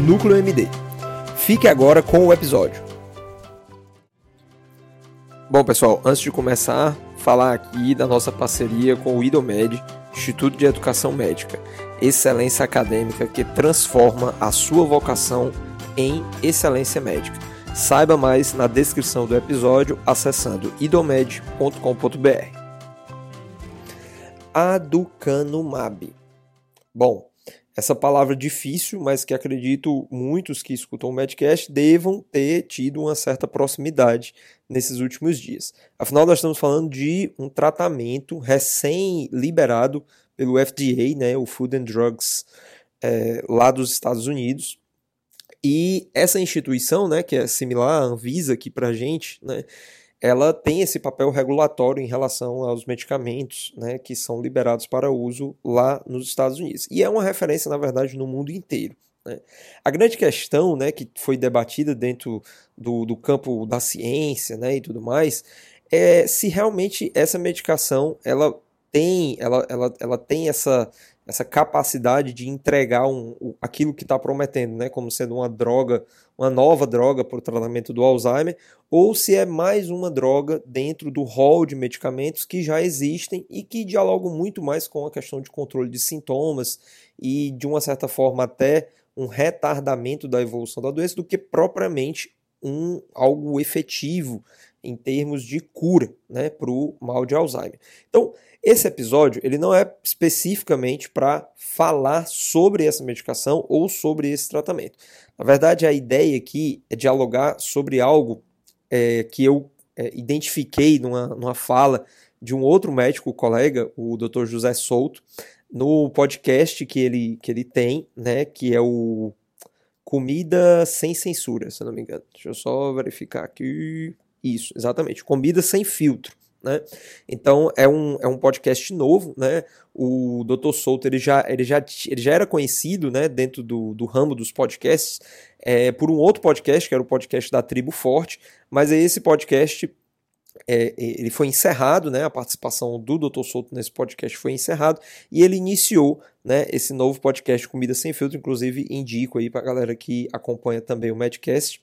NúcleoMD. Fique agora com o episódio. Bom, pessoal, antes de começar, falar aqui da nossa parceria com o IDOMED, Instituto de Educação Médica, excelência acadêmica que transforma a sua vocação em excelência médica. Saiba mais na descrição do episódio acessando idomed.com.br. Aducanumab. Bom, essa palavra difícil, mas que acredito muitos que escutam o Medcast devam ter tido uma certa proximidade nesses últimos dias. Afinal, nós estamos falando de um tratamento recém-liberado pelo FDA, né, o Food and Drugs é, lá dos Estados Unidos. E essa instituição, né, que é similar à Anvisa aqui para a gente, né, ela tem esse papel regulatório em relação aos medicamentos né, que são liberados para uso lá nos Estados Unidos. E é uma referência, na verdade, no mundo inteiro. Né? A grande questão né, que foi debatida dentro do, do campo da ciência né, e tudo mais é se realmente essa medicação ela tem, ela, ela, ela tem essa, essa capacidade de entregar um, aquilo que está prometendo, né, como sendo uma droga, uma nova droga para o tratamento do Alzheimer, ou se é mais uma droga dentro do rol de medicamentos que já existem e que dialogam muito mais com a questão de controle de sintomas e, de uma certa forma, até um retardamento da evolução da doença do que propriamente um algo efetivo em termos de cura né, para o mal de Alzheimer. Então, esse episódio ele não é especificamente para falar sobre essa medicação ou sobre esse tratamento. Na verdade, a ideia aqui é dialogar sobre algo é, que eu é, identifiquei numa, numa fala de um outro médico colega, o Dr. José Souto, no podcast que ele, que ele tem, né, que é o Comida Sem Censura, se não me engano. Deixa eu só verificar aqui. Isso, exatamente. Comida Sem Filtro. Né? Então é um, é um podcast novo, né? O Dr. Souto ele já, ele já, ele já era conhecido né, dentro do, do ramo dos podcasts é, por um outro podcast, que era o podcast da Tribo Forte, mas esse podcast é, ele foi encerrado, né, a participação do Dr. Souto nesse podcast foi encerrado e ele iniciou né, esse novo podcast Comida Sem Filtro, inclusive indico aí para galera que acompanha também o Medcast,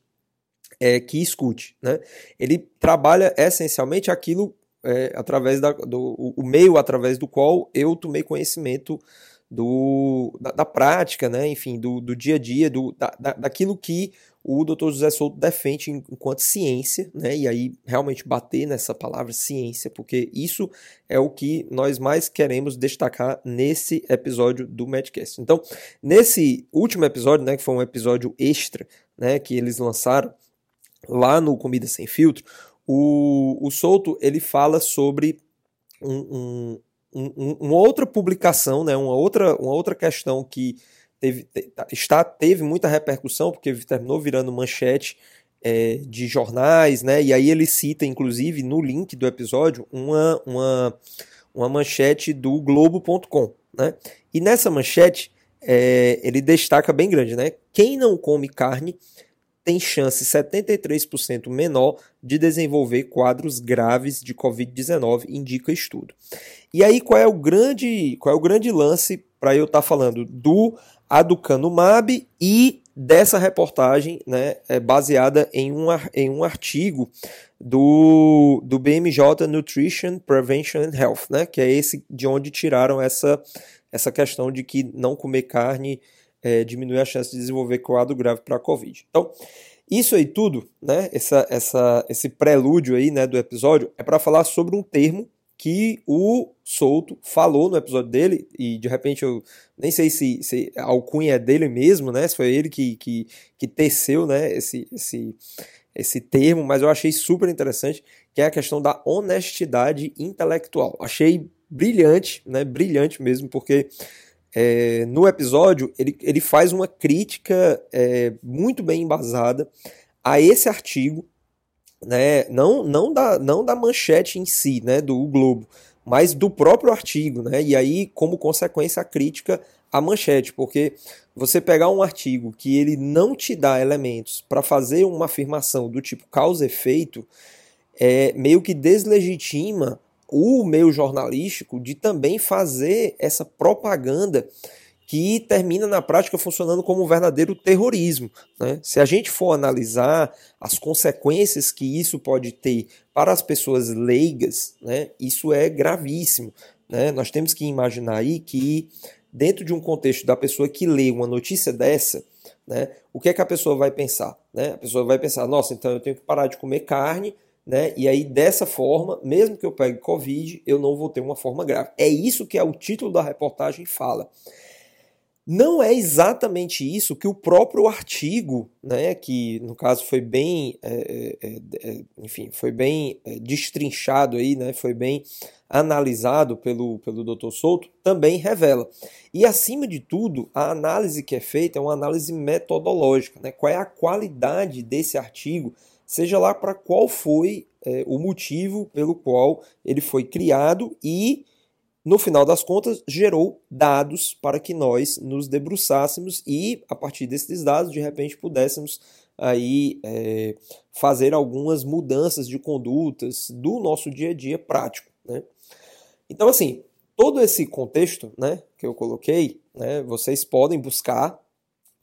é, que escute. Né? Ele trabalha essencialmente aquilo é, através da, do o meio através do qual eu tomei conhecimento do, da, da prática, né, enfim, do, do dia a dia, do, da, daquilo que o Dr. José Souto defende enquanto ciência, né, e aí realmente bater nessa palavra ciência, porque isso é o que nós mais queremos destacar nesse episódio do Medcast. Então, nesse último episódio, né, que foi um episódio extra, né, que eles lançaram lá no Comida Sem Filtro, o, o Souto ele fala sobre um, um, um, uma outra publicação, né, uma, outra, uma outra questão que teve, tá, está, teve muita repercussão, porque terminou virando manchete é, de jornais, né, e aí ele cita, inclusive, no link do episódio, uma, uma, uma manchete do Globo.com. Né, e nessa manchete é, ele destaca bem grande, né, quem não come carne tem chance 73% menor de desenvolver quadros graves de Covid-19, indica estudo. E aí qual é o grande, qual é o grande lance para eu estar tá falando do aducanumab e dessa reportagem, né, é baseada em um, em um artigo do, do BMJ Nutrition Prevention and Health, né, que é esse de onde tiraram essa, essa questão de que não comer carne é, diminui a chance de desenvolver quadro grave para a Covid. Então, isso aí tudo, né, essa, essa, esse prelúdio aí, né, do episódio, é para falar sobre um termo que o Souto falou no episódio dele, e de repente eu nem sei se, se a alcunha é dele mesmo, né, se foi ele que, que, que teceu, né, esse, esse, esse termo, mas eu achei super interessante, que é a questão da honestidade intelectual. Achei brilhante, né, brilhante mesmo, porque é, no episódio, ele, ele faz uma crítica é, muito bem embasada a esse artigo, né, não, não, da, não da manchete em si, né, do Globo, mas do próprio artigo, né, e aí, como consequência, a crítica à manchete, porque você pegar um artigo que ele não te dá elementos para fazer uma afirmação do tipo causa-efeito, é, meio que deslegitima o meio jornalístico de também fazer essa propaganda que termina na prática funcionando como um verdadeiro terrorismo. Né? Se a gente for analisar as consequências que isso pode ter para as pessoas leigas, né, isso é gravíssimo. Né? Nós temos que imaginar aí que, dentro de um contexto da pessoa que lê uma notícia dessa, né, o que é que a pessoa vai pensar? Né? A pessoa vai pensar: nossa, então eu tenho que parar de comer carne né? E aí, dessa forma, mesmo que eu pegue Covid, eu não vou ter uma forma grave. É isso que é o título da reportagem fala. Não é exatamente isso que o próprio artigo, né, que no caso foi bem, é, é, é, é enfim, foi bem é, destrinchado aí, né, foi bem analisado pelo, pelo Dr. Souto, também revela. E acima de tudo, a análise que é feita é uma análise metodológica, né, qual é a qualidade desse artigo seja lá para qual foi é, o motivo pelo qual ele foi criado e, no final das contas, gerou dados para que nós nos debruçássemos e, a partir desses dados, de repente pudéssemos aí é, fazer algumas mudanças de condutas do nosso dia a dia prático. Né? Então, assim, todo esse contexto né, que eu coloquei, né, vocês podem buscar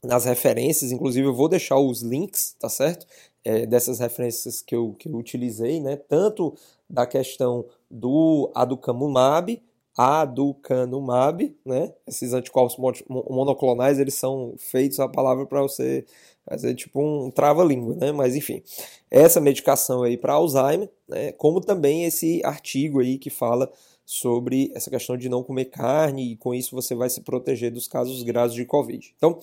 nas referências, inclusive eu vou deixar os links, tá certo? é, dessas referências que eu, que eu utilizei, né? tanto da questão do aducanumab, aducanumab, né? esses anticorpos monoclonais, eles são feitos a palavra para você fazer tipo um trava-língua, né? mas enfim, essa medicação aí para Alzheimer, né? como também esse artigo aí que fala sobre essa questão de não comer carne e com isso você vai se proteger dos casos graves de Covid. Então,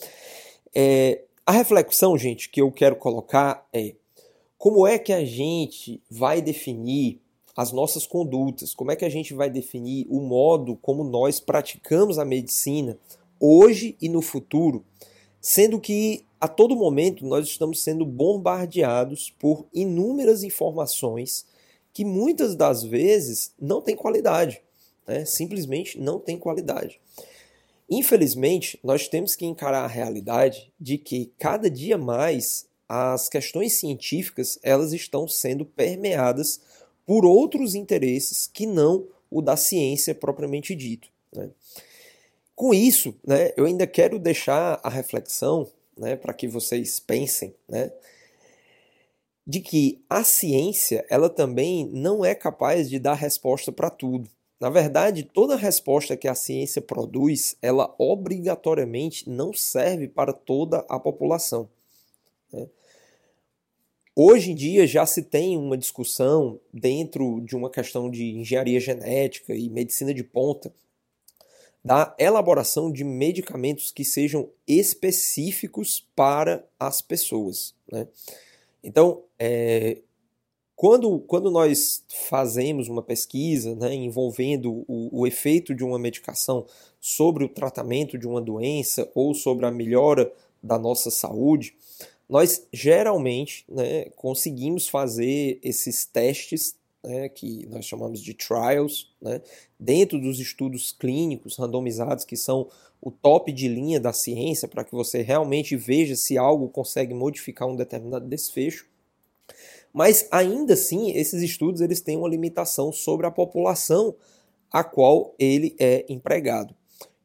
é, a reflexão, gente, que eu quero colocar é como é que a gente vai definir as nossas condutas, como é que a gente vai definir o modo como nós praticamos a medicina hoje e no futuro, sendo que a todo momento nós estamos sendo bombardeados por inúmeras informações que muitas das vezes não têm qualidade, né? simplesmente não têm qualidade. Infelizmente, nós temos que encarar a realidade de que cada dia mais as questões científicas elas estão sendo permeadas por outros interesses que não o da ciência propriamente dito. Né? Com isso, né, eu ainda quero deixar a reflexão né, para que vocês pensem né, de que a ciência ela também não é capaz de dar resposta para tudo. Na verdade, toda resposta que a ciência produz, ela obrigatoriamente não serve para toda a população. Né? Hoje em dia já se tem uma discussão dentro de uma questão de engenharia genética e medicina de ponta da elaboração de medicamentos que sejam específicos para as pessoas. Né? Então, é, quando, quando nós fazemos uma pesquisa né, envolvendo o, o efeito de uma medicação sobre o tratamento de uma doença ou sobre a melhora da nossa saúde, nós geralmente né, conseguimos fazer esses testes né, que nós chamamos de trials, né, dentro dos estudos clínicos randomizados, que são o top de linha da ciência, para que você realmente veja se algo consegue modificar um determinado desfecho. Mas ainda assim, esses estudos eles têm uma limitação sobre a população a qual ele é empregado.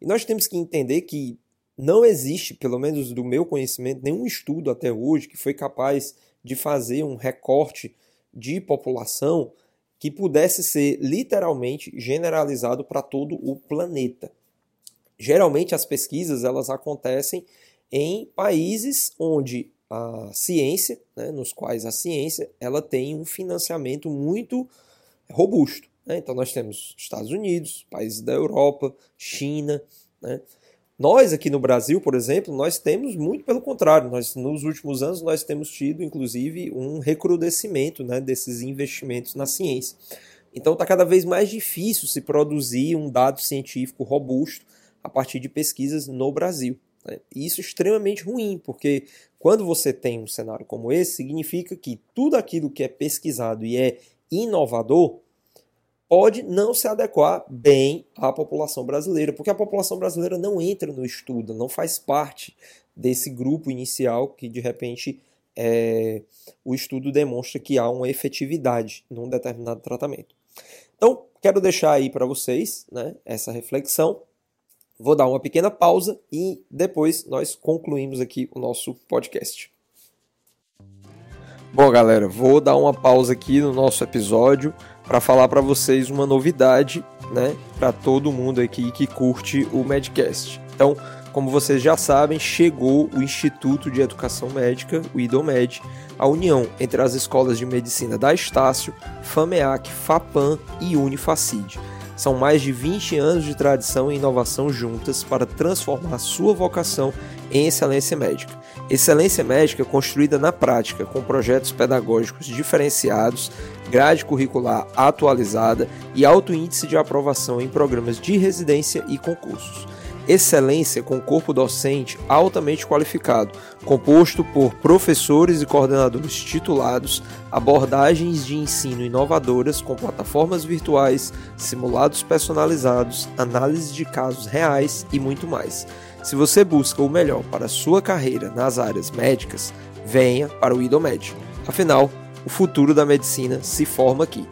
E nós temos que entender que não existe, pelo menos do meu conhecimento, nenhum estudo até hoje que foi capaz de fazer um recorte de população que pudesse ser literalmente generalizado para todo o planeta. Geralmente as pesquisas elas acontecem em países onde a ciência, né, nos quais a ciência ela tem um financiamento muito robusto. Né? Então nós temos Estados Unidos, países da Europa, China. Né? Nós aqui no Brasil, por exemplo, nós temos muito pelo contrário. Nós nos últimos anos nós temos tido, inclusive, um recrudescimento né, desses investimentos na ciência. Então está cada vez mais difícil se produzir um dado científico robusto a partir de pesquisas no Brasil. E isso é extremamente ruim, porque quando você tem um cenário como esse, significa que tudo aquilo que é pesquisado e é inovador pode não se adequar bem à população brasileira, porque a população brasileira não entra no estudo, não faz parte desse grupo inicial que de repente é, o estudo demonstra que há uma efetividade num determinado tratamento. Então, quero deixar aí para vocês né, essa reflexão. Vou dar uma pequena pausa e depois nós concluímos aqui o nosso podcast. Bom, galera, vou dar uma pausa aqui no nosso episódio para falar para vocês uma novidade, né, para todo mundo aqui que curte o Medcast. Então, como vocês já sabem, chegou o Instituto de Educação Médica, o IDOMED, a união entre as escolas de medicina da Estácio, FAMEAC, FAPAM e Unifacid. São mais de 20 anos de tradição e inovação juntas para transformar sua vocação em excelência médica. Excelência médica construída na prática, com projetos pedagógicos diferenciados, grade curricular atualizada e alto índice de aprovação em programas de residência e concursos excelência com corpo docente altamente qualificado, composto por professores e coordenadores titulados, abordagens de ensino inovadoras com plataformas virtuais, simulados personalizados, análise de casos reais e muito mais. Se você busca o melhor para sua carreira nas áreas médicas, venha para o IDOMED. Afinal, o futuro da medicina se forma aqui.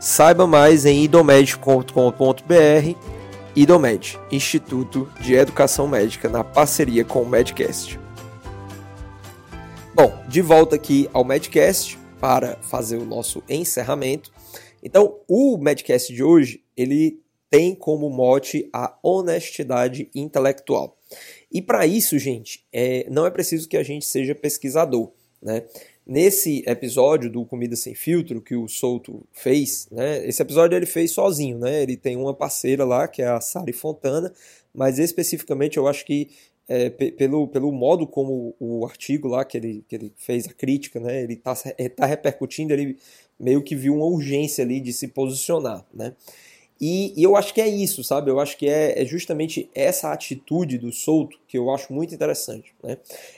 Saiba mais em idomed.com.br IDOMED, Instituto de Educação Médica, na parceria com o Medcast. Bom, de volta aqui ao Medcast para fazer o nosso encerramento. Então, o Medcast de hoje, ele tem como mote a honestidade intelectual. E para isso, gente, é, não é preciso que a gente seja pesquisador, né? Nesse episódio do Comida Sem Filtro que o Souto fez, né? Esse episódio ele fez sozinho, né? Ele tem uma parceira lá, que é a Sari Fontana, mas especificamente eu acho que é, pelo, pelo modo como o artigo lá que ele, que ele fez a crítica, né? Ele está tá repercutindo, ele meio que viu uma urgência ali de se posicionar, né? E, e, eu acho que é isso, sabe? Eu acho que é, é, justamente essa atitude do Souto que eu acho muito interessante. Né?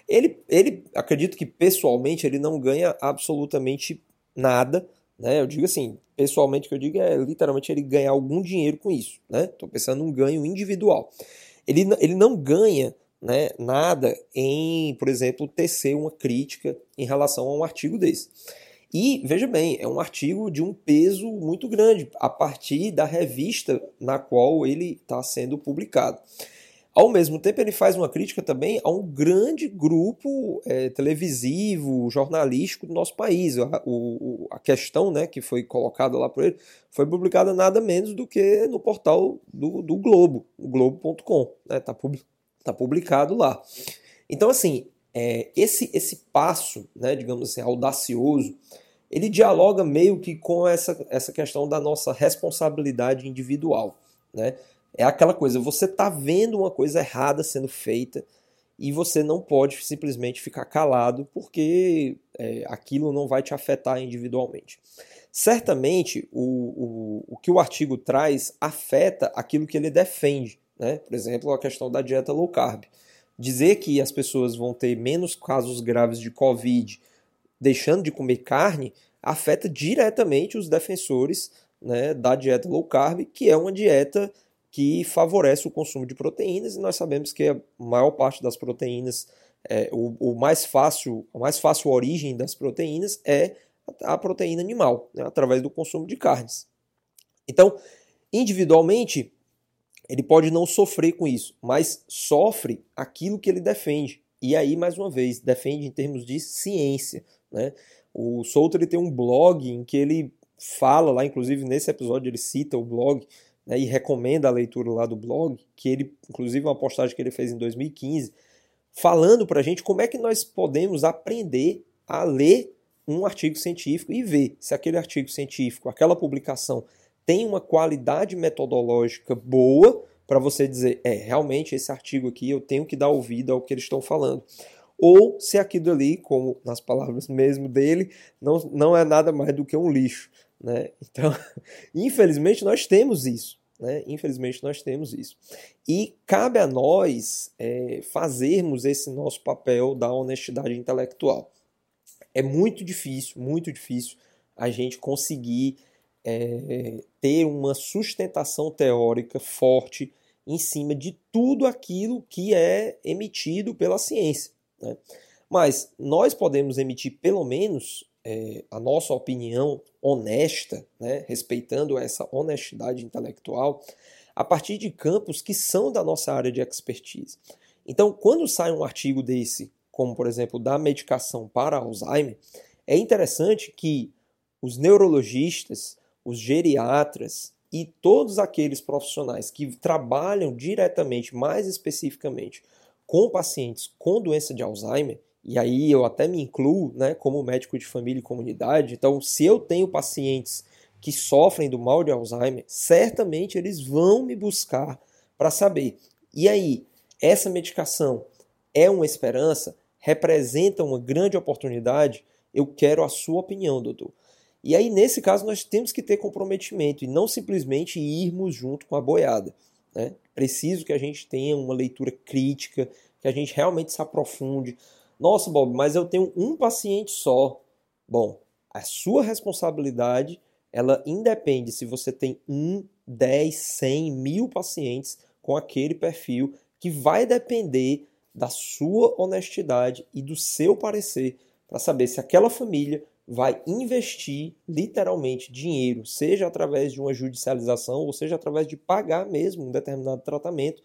Ele, ele, acredito que pessoalmente, ele não ganha absolutamente nada. Né? Eu digo assim, pessoalmente, que eu digo é literalmente ele ganhar algum dinheiro com isso. Estou né? pensando num ganho individual. Ele, ele não ganha né, nada em, por exemplo, tecer uma crítica em relação a um artigo desse. E, veja bem, é um artigo de um peso muito grande, a partir da revista na qual ele está sendo publicado. Ao mesmo tempo, ele faz uma crítica também a um grande grupo é, televisivo, jornalístico do nosso país. A, o, a questão né, que foi colocada lá por ele foi publicada nada menos do que no portal do, do Globo, globo.com. Está né, tá, tá publicado lá. Então, assim, é, esse, esse passo, né, digamos assim, audacioso, ele dialoga meio que com essa, essa questão da nossa responsabilidade individual. Né? É aquela coisa, você está vendo uma coisa errada sendo feita e você não pode simplesmente ficar calado porque é, aquilo não vai te afetar individualmente. Certamente, o, o, o que o artigo traz afeta aquilo que ele defende. Né? Por exemplo, a questão da dieta low carb. Dizer que as pessoas vão ter menos casos graves de Covid deixando de comer carne afeta diretamente os defensores né, da dieta low carb, que é uma dieta que favorece o consumo de proteínas, e nós sabemos que a maior parte das proteínas, é, o, o, mais fácil, a mais fácil origem das proteínas é a proteína animal, né, através do consumo de carnes. Então, individualmente, ele pode não sofrer com isso, mas sofre aquilo que ele defende. E aí, mais uma vez, defende em termos de ciência. Né? O Souto ele tem um blog em que ele fala lá, inclusive nesse episódio ele cita o blog né, e recomenda a leitura lá do blog, que ele, inclusive uma postagem que ele fez em 2015, falando para a gente como é que nós podemos aprender a ler um artigo científico e ver se aquele artigo científico, aquela publicação tem uma qualidade metodológica boa para você dizer, é, realmente esse artigo aqui eu tenho que dar ouvido ao que eles estão falando ou se aquilo ali, como nas palavras mesmo dele, não, não é nada mais do que um lixo. Né? Então, infelizmente, nós temos isso. Né? Infelizmente, nós temos isso. E cabe a nós é, fazermos esse nosso papel da honestidade intelectual. É muito difícil, muito difícil a gente conseguir é, ter uma sustentação teórica forte em cima de tudo aquilo que é emitido pela ciência. Né? Mas nós podemos emitir pelo menos é, a nossa opinião honesta, né, respeitando essa honestidade intelectual, a partir de campos que são da nossa área de expertise. Então, quando sai um artigo desse, como por exemplo da medicação para Alzheimer, é interessante que os neurologistas, os geriatras e todos aqueles profissionais que trabalham diretamente, mais especificamente, com pacientes com doença de Alzheimer, e aí eu até me incluo né, como médico de família e comunidade, então se eu tenho pacientes que sofrem do mal de Alzheimer, certamente eles vão me buscar para saber. E aí, essa medicação é uma esperança? Representa uma grande oportunidade? Eu quero a sua opinião, doutor. E aí, nesse caso, nós temos que ter comprometimento e não simplesmente irmos junto com a boiada. Né? Preciso que a gente tenha uma leitura crítica, que a gente realmente se aprofunde. Nossa, Bob, mas eu tenho um paciente só. Bom, a sua responsabilidade, ela independe se você tem um, dez, cem, mil pacientes com aquele perfil, que vai depender da sua honestidade e do seu parecer para saber se aquela família vai investir literalmente dinheiro, seja através de uma judicialização ou seja através de pagar mesmo um determinado tratamento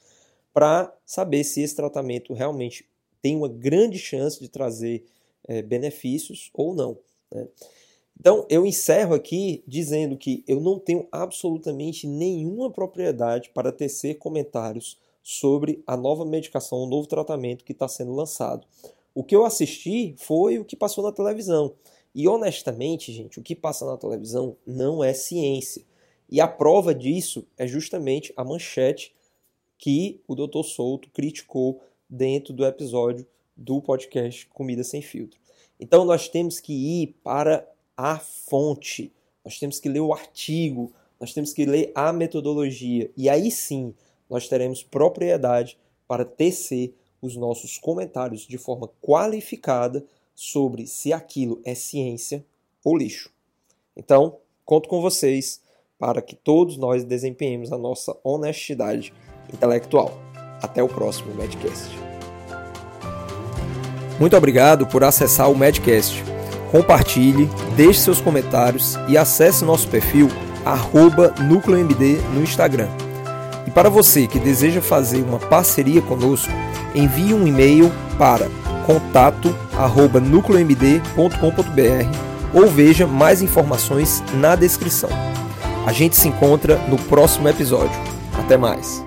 para saber se esse tratamento realmente tem uma grande chance de trazer é, benefícios ou não. Né? Então, eu encerro aqui dizendo que eu não tenho absolutamente nenhuma propriedade para tecer comentários sobre a nova medicação, o novo tratamento que está sendo lançado. O que eu assisti foi o que passou na televisão. E honestamente, gente, o que passa na televisão não é ciência. E a prova disso é justamente a manchete que o Dr. Souto criticou dentro do episódio do podcast Comida Sem Filtro. Então nós temos que ir para a fonte, nós temos que ler o artigo, nós temos que ler a metodologia e aí sim nós teremos propriedade para tecer os nossos comentários de forma qualificada sobre se aquilo é ciência ou lixo. Então, conto com vocês para que todos nós desempenhemos a nossa honestidade intelectual. Até o próximo Medcast. Muito obrigado por acessar o Medcast. Compartilhe, deixe seus comentários e acesse nosso perfil NúcleoMD no Instagram. E para você que deseja fazer uma parceria conosco, envie um e-mail para contato@nucleomd.com.br ou veja mais informações na descrição. A gente se encontra no próximo episódio. Até mais.